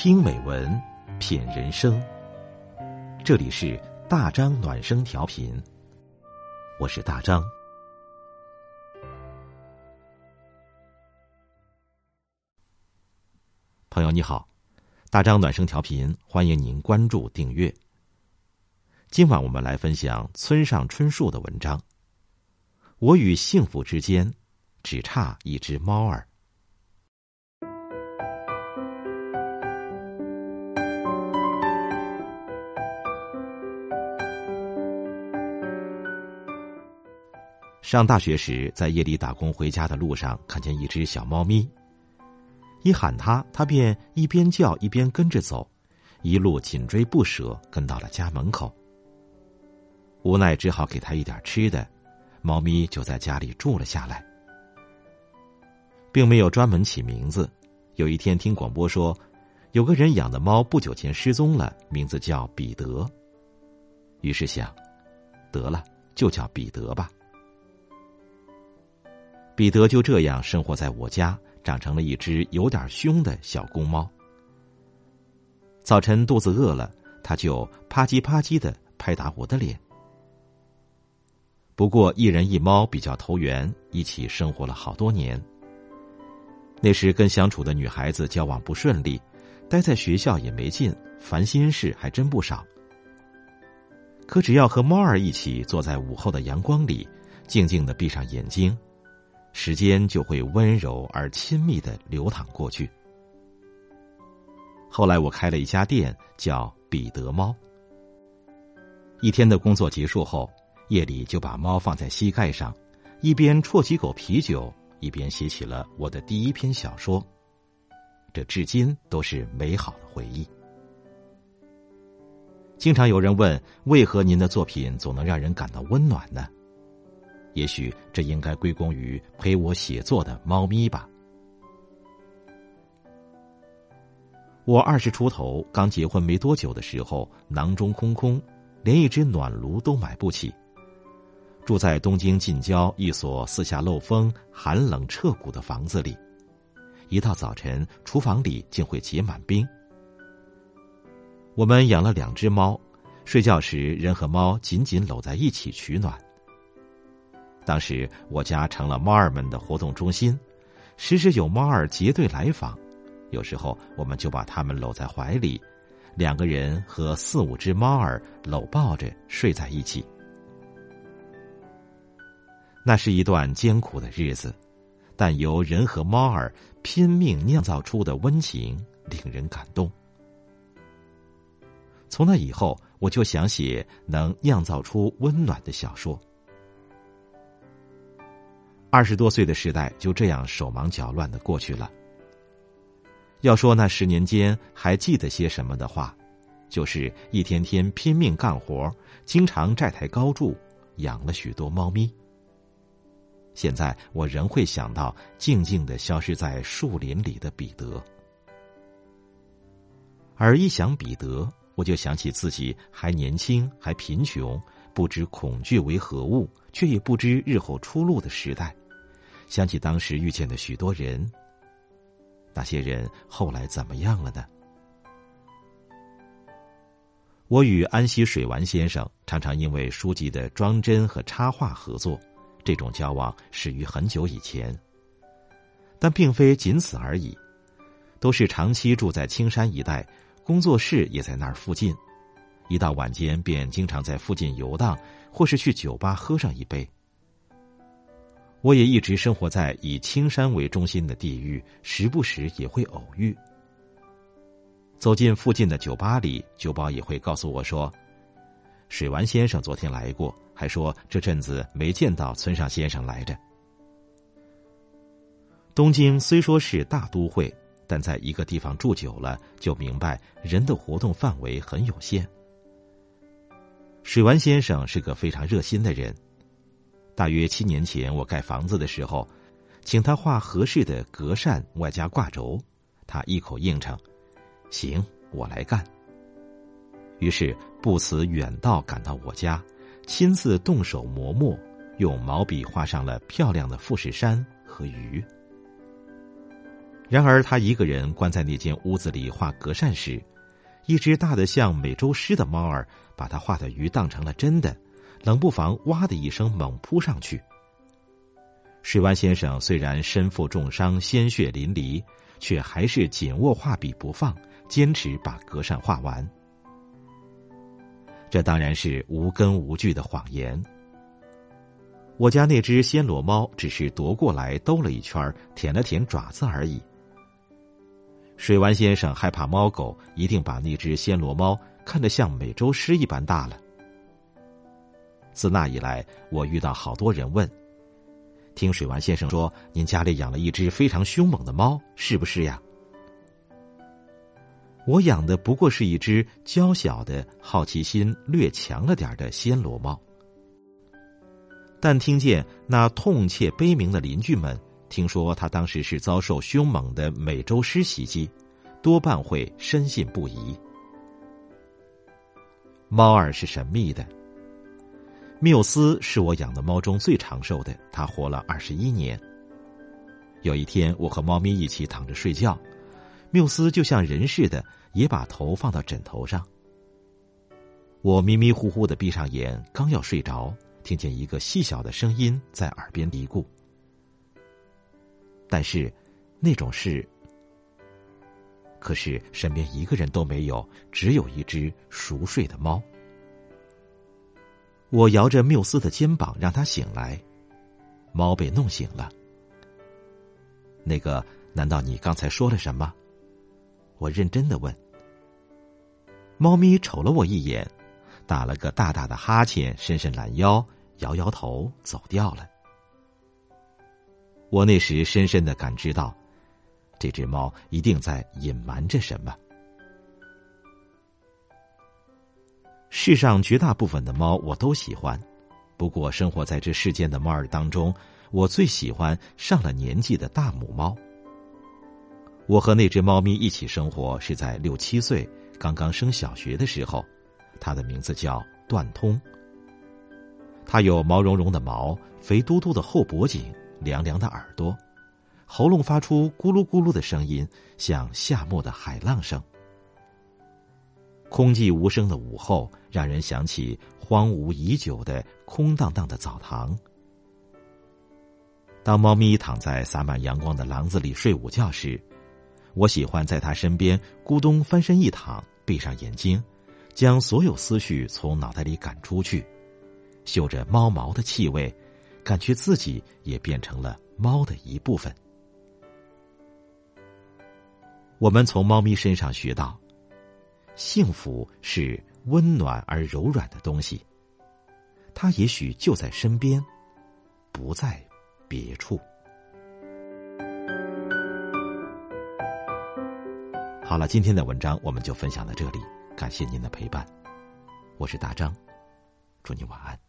听美文，品人生。这里是大张暖声调频，我是大张。朋友你好，大张暖声调频，欢迎您关注订阅。今晚我们来分享村上春树的文章。我与幸福之间，只差一只猫儿。上大学时，在夜里打工回家的路上，看见一只小猫咪。一喊它，它便一边叫一边跟着走，一路紧追不舍，跟到了家门口。无奈只好给它一点吃的，猫咪就在家里住了下来，并没有专门起名字。有一天听广播说，有个人养的猫不久前失踪了，名字叫彼得。于是想，得了，就叫彼得吧。彼得就这样生活在我家，长成了一只有点凶的小公猫。早晨肚子饿了，他就啪叽啪叽的拍打我的脸。不过一人一猫比较投缘，一起生活了好多年。那时跟相处的女孩子交往不顺利，待在学校也没劲，烦心事还真不少。可只要和猫儿一起坐在午后的阳光里，静静的闭上眼睛。时间就会温柔而亲密的流淌过去。后来我开了一家店，叫彼得猫。一天的工作结束后，夜里就把猫放在膝盖上，一边啜几口啤酒，一边写起了我的第一篇小说。这至今都是美好的回忆。经常有人问，为何您的作品总能让人感到温暖呢？也许这应该归功于陪我写作的猫咪吧。我二十出头，刚结婚没多久的时候，囊中空空，连一只暖炉都买不起。住在东京近郊一所四下漏风、寒冷彻骨的房子里，一到早晨，厨房里竟会结满冰。我们养了两只猫，睡觉时人和猫紧紧搂在一起取暖。当时我家成了猫儿们的活动中心，时时有猫儿结队来访，有时候我们就把它们搂在怀里，两个人和四五只猫儿搂抱着睡在一起。那是一段艰苦的日子，但由人和猫儿拼命酿造出的温情令人感动。从那以后，我就想写能酿造出温暖的小说。二十多岁的时代就这样手忙脚乱的过去了。要说那十年间还记得些什么的话，就是一天天拼命干活，经常债台高筑，养了许多猫咪。现在我仍会想到静静的消失在树林里的彼得，而一想彼得，我就想起自己还年轻，还贫穷。不知恐惧为何物，却也不知日后出路的时代，想起当时遇见的许多人，那些人后来怎么样了呢？我与安溪水丸先生常常因为书籍的装帧和插画合作，这种交往始于很久以前，但并非仅此而已，都是长期住在青山一带，工作室也在那儿附近。一到晚间，便经常在附近游荡，或是去酒吧喝上一杯。我也一直生活在以青山为中心的地域，时不时也会偶遇。走进附近的酒吧里，酒保也会告诉我说：“水丸先生昨天来过，还说这阵子没见到村上先生来着。”东京虽说是大都会，但在一个地方住久了，就明白人的活动范围很有限。水丸先生是个非常热心的人。大约七年前，我盖房子的时候，请他画合适的格扇外加挂轴，他一口应承：“行，我来干。”于是不辞远道赶到我家，亲自动手磨墨，用毛笔画上了漂亮的富士山和鱼。然而，他一个人关在那间屋子里画格扇时，一只大的像美洲狮的猫儿把他画的鱼当成了真的，冷不防“哇”的一声猛扑上去。水湾先生虽然身负重伤，鲜血淋漓，却还是紧握画笔不放，坚持把格扇画完。这当然是无根无据的谎言。我家那只暹罗猫只是踱过来兜了一圈，舔了舔爪子而已。水丸先生害怕猫狗一定把那只暹罗猫看得像美洲狮一般大了。自那以来，我遇到好多人问：“听水丸先生说，您家里养了一只非常凶猛的猫，是不是呀？”我养的不过是一只娇小的、好奇心略强了点的暹罗猫。但听见那痛切悲鸣的邻居们听说他当时是遭受凶猛的美洲狮袭击，多半会深信不疑。猫儿是神秘的。缪斯是我养的猫中最长寿的，它活了二十一年。有一天，我和猫咪一起躺着睡觉。缪斯就像人似的，也把头放到枕头上。我迷迷糊糊的闭上眼，刚要睡着，听见一个细小的声音在耳边嘀咕。但是，那种事，可是身边一个人都没有，只有一只熟睡的猫。我摇着缪斯的肩膀，让他醒来。猫被弄醒了。那个，难道你刚才说了什么？我认真的问。猫咪瞅了我一眼，打了个大大的哈欠，伸伸懒腰，摇摇头，走掉了。我那时深深的感知到，这只猫一定在隐瞒着什么。世上绝大部分的猫我都喜欢，不过生活在这世间的猫儿当中，我最喜欢上了年纪的大母猫。我和那只猫咪一起生活是在六七岁，刚刚升小学的时候。它的名字叫段通。它有毛茸茸的毛，肥嘟嘟的后脖颈，凉凉的耳朵，喉咙发出咕噜咕噜的声音，像夏末的海浪声。空寂无声的午后，让人想起荒芜已久的空荡荡的澡堂。当猫咪躺在洒满阳光的廊子里睡午觉时。我喜欢在它身边咕咚翻身一躺，闭上眼睛，将所有思绪从脑袋里赶出去，嗅着猫毛的气味，感觉自己也变成了猫的一部分。我们从猫咪身上学到，幸福是温暖而柔软的东西，它也许就在身边，不在别处。好了，今天的文章我们就分享到这里，感谢您的陪伴，我是大张，祝你晚安。